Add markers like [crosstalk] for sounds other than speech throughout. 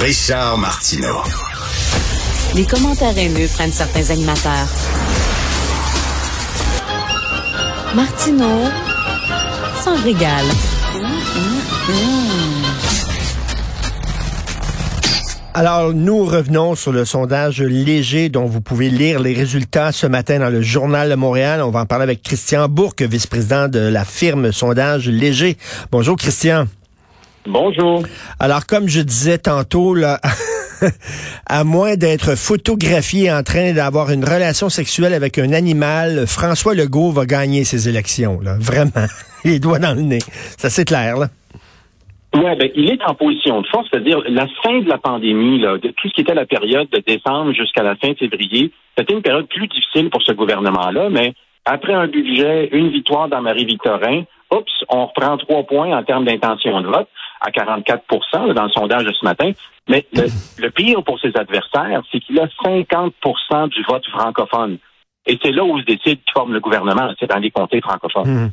Richard Martineau. Les commentaires haineux prennent certains animateurs. Martineau s'en régale. Alors, nous revenons sur le sondage léger dont vous pouvez lire les résultats ce matin dans le Journal de Montréal. On va en parler avec Christian Bourque, vice-président de la firme Sondage Léger. Bonjour, Christian. Bonjour. Alors, comme je disais tantôt, là, [laughs] à moins d'être photographié en train d'avoir une relation sexuelle avec un animal, François Legault va gagner ses élections. Là. Vraiment. [laughs] Les doigts dans le nez. Ça, c'est clair, là. Oui, ben, il est en position de force, c'est-à-dire la fin de la pandémie, là, de tout ce qui était la période de décembre jusqu'à la fin février, c'était une période plus difficile pour ce gouvernement-là, mais après un budget, une victoire dans Marie-Victorin, oups, on reprend trois points en termes d'intention de vote à 44% dans le sondage de ce matin. Mais le, le pire pour ses adversaires, c'est qu'il a 50% du vote francophone. Et c'est là où se décide qui forme le gouvernement, c'est dans les comtés francophones. Hum.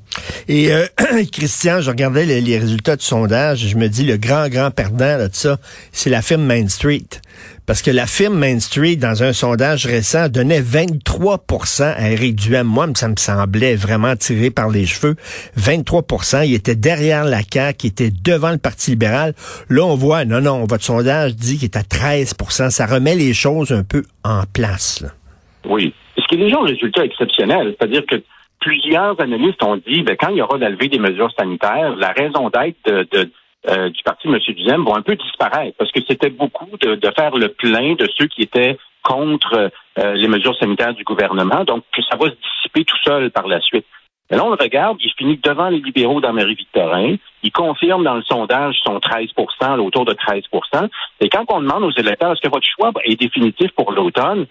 Et euh, [clears throat] Christian, je regardais les, les, résultats du sondage, je me dis le grand, grand perdant de ça, c'est la firme Main Street. Parce que la firme Main Street, dans un sondage récent, donnait 23% à Éric Duhem. Moi, ça me semblait vraiment tiré par les cheveux. 23 Il était derrière la CAQ, il était devant le Parti libéral. Là, on voit, non, non, votre sondage dit qu'il est à 13% Ça remet les choses un peu en place. Là. Oui ce qui est déjà un résultat exceptionnel. C'est-à-dire que plusieurs analystes ont dit, ben, quand il y aura d'enlever des mesures sanitaires, la raison d'être de, euh, du parti de M. Duhem va un peu disparaître parce que c'était beaucoup de, faire le plein de ceux qui étaient contre euh, les mesures sanitaires du gouvernement, donc que ça va se dissiper tout seul par la suite. Mais là, on le regarde, il finit devant les libéraux dans Marie-Victorin. Il confirme dans le sondage son 13% autour de 13% Et quand on demande aux électeurs, est-ce que votre choix est définitif pour l'automne,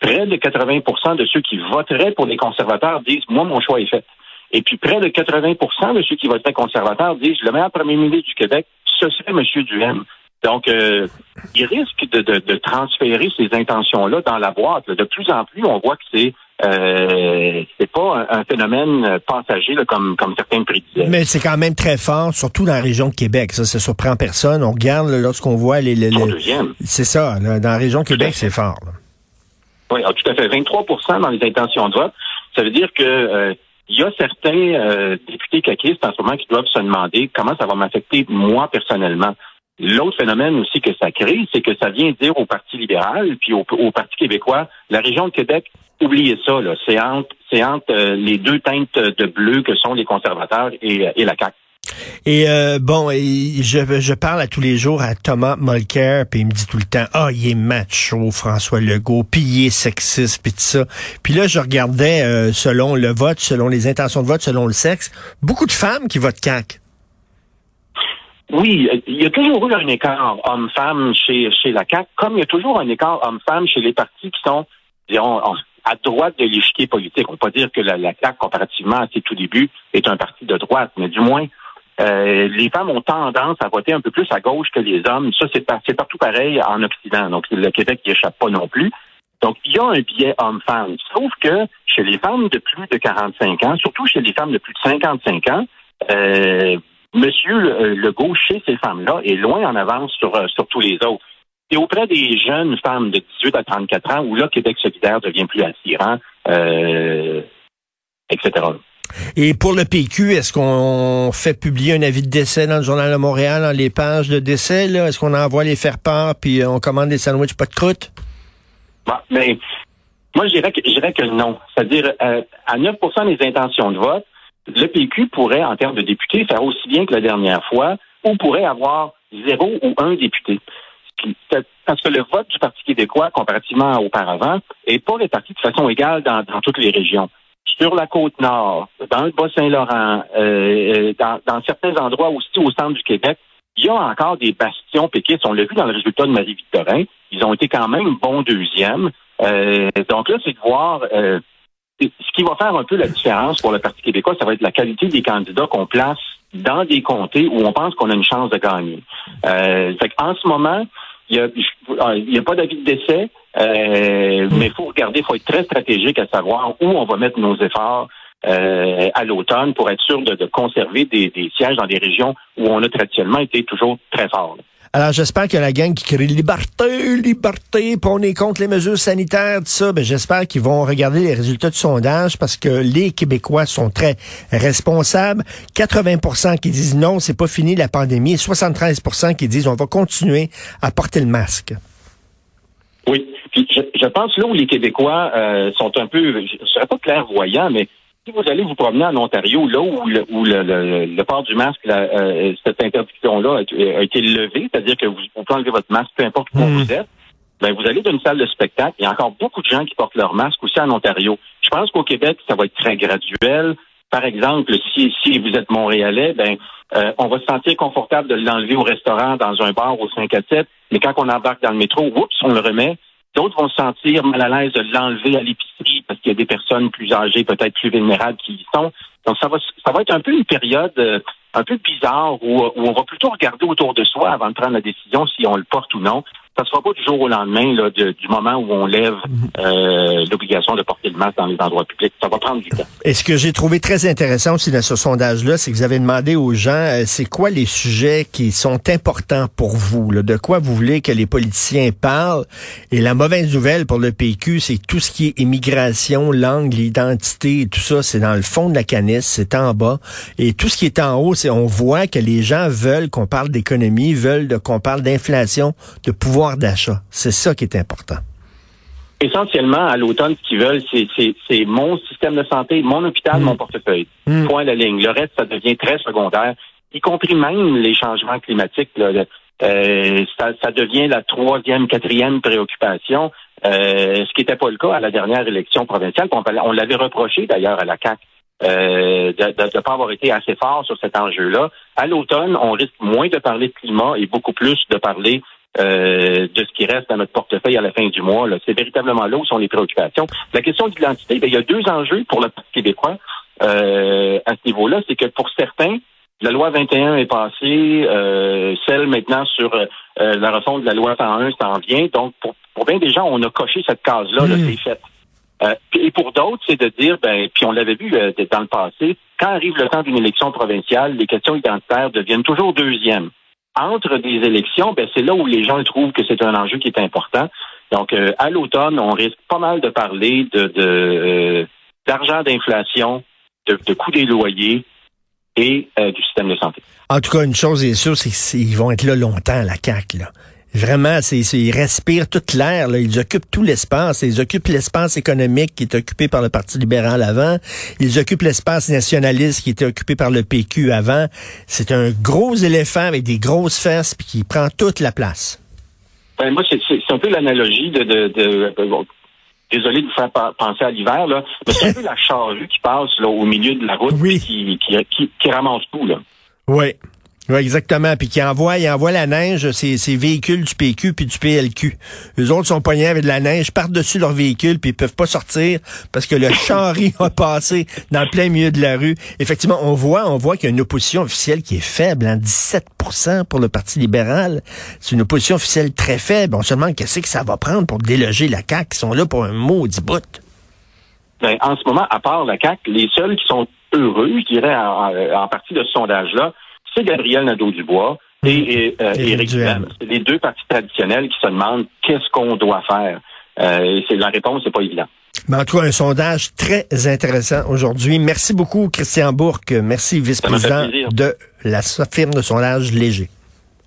près de 80% de ceux qui voteraient pour les conservateurs disent Moi, mon choix est fait. Et puis près de 80% de ceux qui voteraient conservateurs disent Le meilleur premier ministre du Québec, ce serait M. Duhem. Donc, euh, il risque de, de, de, transférer ces intentions-là dans la boîte. De plus en plus, on voit que c'est euh, c'est pas un, phénomène passager là, comme, comme certains prédisaient. Mais c'est quand même très fort, surtout dans la région de Québec. Ça, ça surprend personne. On regarde lorsqu'on voit les... les, les... C'est ça, là, dans la région de Québec, c'est fort. Là. Oui, ah, tout à fait. 23% dans les intentions de vote. Ça veut dire que euh, il y a certains euh, députés caquistes en ce moment qui doivent se demander comment ça va m'affecter moi personnellement. L'autre phénomène aussi que ça crée, c'est que ça vient dire au Parti libéral puis au, Parti québécois, la région de Québec, oubliez ça, c'est entre, entre euh, les deux teintes de bleu que sont les conservateurs et, et la CAQ. Et euh, bon, je, je parle à tous les jours à Thomas Mulcair, puis il me dit tout le temps, ah, il est macho, François Legault, puis il est sexiste, puis tout ça. Puis là, je regardais euh, selon le vote, selon les intentions de vote, selon le sexe, beaucoup de femmes qui votent CAC. Oui, il y a toujours eu un écart homme-femme chez, chez la CAQ, comme il y a toujours un écart homme-femme chez les partis qui sont, disons, à droite de l'échiquier politique. On ne peut pas dire que la, la CAQ, comparativement à ses tout débuts, est un parti de droite, mais du moins, euh, les femmes ont tendance à voter un peu plus à gauche que les hommes. Ça, c'est, partout pareil en Occident. Donc, le Québec n'y échappe pas non plus. Donc, il y a un biais homme-femme. Sauf que chez les femmes de plus de 45 ans, surtout chez les femmes de plus de 55 ans, euh, Monsieur Legault, chez ces femmes-là, est loin en avance sur, euh, sur tous les autres. Et auprès des jeunes femmes de 18 à 34 ans, où là, Québec solidaire devient plus attirant, euh, etc. Et pour le PQ, est-ce qu'on fait publier un avis de décès dans le Journal de Montréal, dans les pages de décès? Est-ce qu'on envoie les faire-part puis on commande des sandwichs pas de croûte? Bah, moi, je dirais que, que non. C'est-à-dire, euh, à 9% des intentions de vote, le PQ pourrait, en termes de députés, faire aussi bien que la dernière fois, ou pourrait avoir zéro ou un député. Parce que le vote du Parti québécois, comparativement auparavant, n'est pas réparti de façon égale dans toutes les régions sur la côte nord, dans le Bas-Saint-Laurent, euh, euh, dans, certains endroits aussi au centre du Québec, il y a encore des bastions péquistes. On l'a vu dans le résultat de Marie-Victorin. Ils ont été quand même bons deuxièmes. Euh, donc là, c'est de voir euh, ce qui va faire un peu la différence pour le Parti québécois, ça va être la qualité des candidats qu'on place dans des comtés où on pense qu'on a une chance de gagner. Euh, en ce moment, il n'y a, a, pas d'avis de décès, euh, mais il faut regarder, il faut être très stratégique à savoir où on va mettre nos efforts euh, à l'automne pour être sûr de, conserver des, sièges dans des régions où on a traditionnellement été toujours très fort. Alors, j'espère que la gang qui crie liberté, liberté, puis on est contre les mesures sanitaires, tout ça, ben, j'espère qu'ils vont regarder les résultats du sondage parce que les Québécois sont très responsables. 80% qui disent non, c'est pas fini la pandémie, et 73% qui disent on va continuer à porter le masque. Oui, puis je, pense là où les Québécois euh, sont un peu, je ne serais pas clairvoyant, mais si vous allez vous promener en Ontario, là où le, où le, port du masque, euh, cette interdiction-là a, été levée, c'est-à-dire que vous, pouvez enlever votre masque, peu importe où hmm. vous êtes, ben vous allez dans une salle de spectacle. Il y a encore beaucoup de gens qui portent leur masque aussi en Ontario. Je pense qu'au Québec, ça va être très graduel. Par exemple, si, si vous êtes Montréalais, ben euh, on va se sentir confortable de l'enlever au restaurant, dans un bar au 5 à 7, mais quand on embarque dans le métro, oups, on le remet. D'autres vont se sentir mal à l'aise de l'enlever à l'épicerie parce qu'il y a des personnes plus âgées, peut-être plus vulnérables qui y sont. Donc, ça va, ça va être un peu une période euh, un peu bizarre où, où, on va plutôt regarder autour de soi avant de prendre la décision si on le porte ou non ça ne sera pas du jour au lendemain là, du moment où on lève euh, l'obligation de porter le masque dans les endroits publics. Ça va prendre du temps. Et ce que j'ai trouvé très intéressant aussi dans ce sondage-là, c'est que vous avez demandé aux gens, euh, c'est quoi les sujets qui sont importants pour vous? Là, de quoi vous voulez que les politiciens parlent? Et la mauvaise nouvelle pour le PQ, c'est tout ce qui est immigration, langue, l'identité, tout ça, c'est dans le fond de la canisse, c'est en bas. Et tout ce qui est en haut, c'est on voit que les gens veulent qu'on parle d'économie, veulent qu'on parle d'inflation, de pouvoir d'achat. C'est ça qui est important. Essentiellement, à l'automne, ce qu'ils veulent, c'est mon système de santé, mon hôpital, mon mm. portefeuille. Mm. Point la ligne. Le reste, ça devient très secondaire, y compris même les changements climatiques. Euh, ça, devient la troisième, quatrième préoccupation, euh, ce qui n'était pas le cas à la dernière élection provinciale. On, l'avait reproché d'ailleurs à la CAC euh, de ne pas avoir été assez fort sur cet enjeu-là. À l'automne, on risque moins de parler de climat et beaucoup plus de parler euh, de ce qui reste dans notre portefeuille à la fin du mois. C'est véritablement là où sont les préoccupations. La question d'identité, ben, il y a deux enjeux pour le Parti québécois euh, à ce niveau-là. C'est que pour certains, la loi 21 est passée, euh, celle maintenant sur la refonte de la loi 101 s'en vient. Donc, pour, pour bien des gens, on a coché cette case-là, là, hmm. c'est fait. et pour d'autres, c'est de dire, ben, puis on l'avait vu dans le passé, quand arrive le temps d'une élection provinciale, les questions identitaires deviennent toujours deuxièmes entre des élections, ben, c'est là où les gens trouvent que c'est un enjeu qui est important. Donc, euh, à l'automne, on risque pas mal de parler de, euh, d'argent d'inflation, de, de coût des loyers et euh, du système de santé. En tout cas, une chose est sûre, c'est qu'ils vont être là longtemps, la CAQ. Là. Vraiment, c'est, ils respirent toute l'air. Ils occupent tout l'espace. Ils occupent l'espace économique qui est occupé par le Parti libéral avant. Ils occupent l'espace nationaliste qui était occupé par le PQ avant. C'est un gros éléphant avec des grosses fesses puis qui prend toute la place. Ben, moi, c'est, un peu l'analogie de... de, désolé de vous faire penser à l'hiver, là, mais c'est un peu la charrue qui passe là, au milieu de la route et qui, qui, qui, qui ramasse tout. Là. Oui. Oui, exactement. Puis qui envoie, il envoie la neige, ces, ces véhicules du PQ puis du PLQ. Les autres sont poignés avec de la neige, partent dessus leur véhicule puis ils peuvent pas sortir parce que le charri [laughs] a passé dans le plein milieu de la rue. Effectivement, on voit, on voit qu'il y a une opposition officielle qui est faible, hein, 17% pour le Parti libéral. C'est une opposition officielle très faible. On se demande qu'est-ce que ça va prendre pour déloger la CAQ. Ils sont là pour un maudit bout. Ben, en ce moment, à part la CAQ, les seuls qui sont heureux, je dirais, en, en partie de ce sondage-là, c'est Gabriel Nadeau-Dubois et, euh, Éric Duhem. C'est les deux partis traditionnels qui se demandent qu'est-ce qu'on doit faire. Euh, c'est la réponse, c'est pas évident. Mais en tout cas, un sondage très intéressant aujourd'hui. Merci beaucoup, Christian Bourque. Merci, vice-président de la firme de sondage Léger.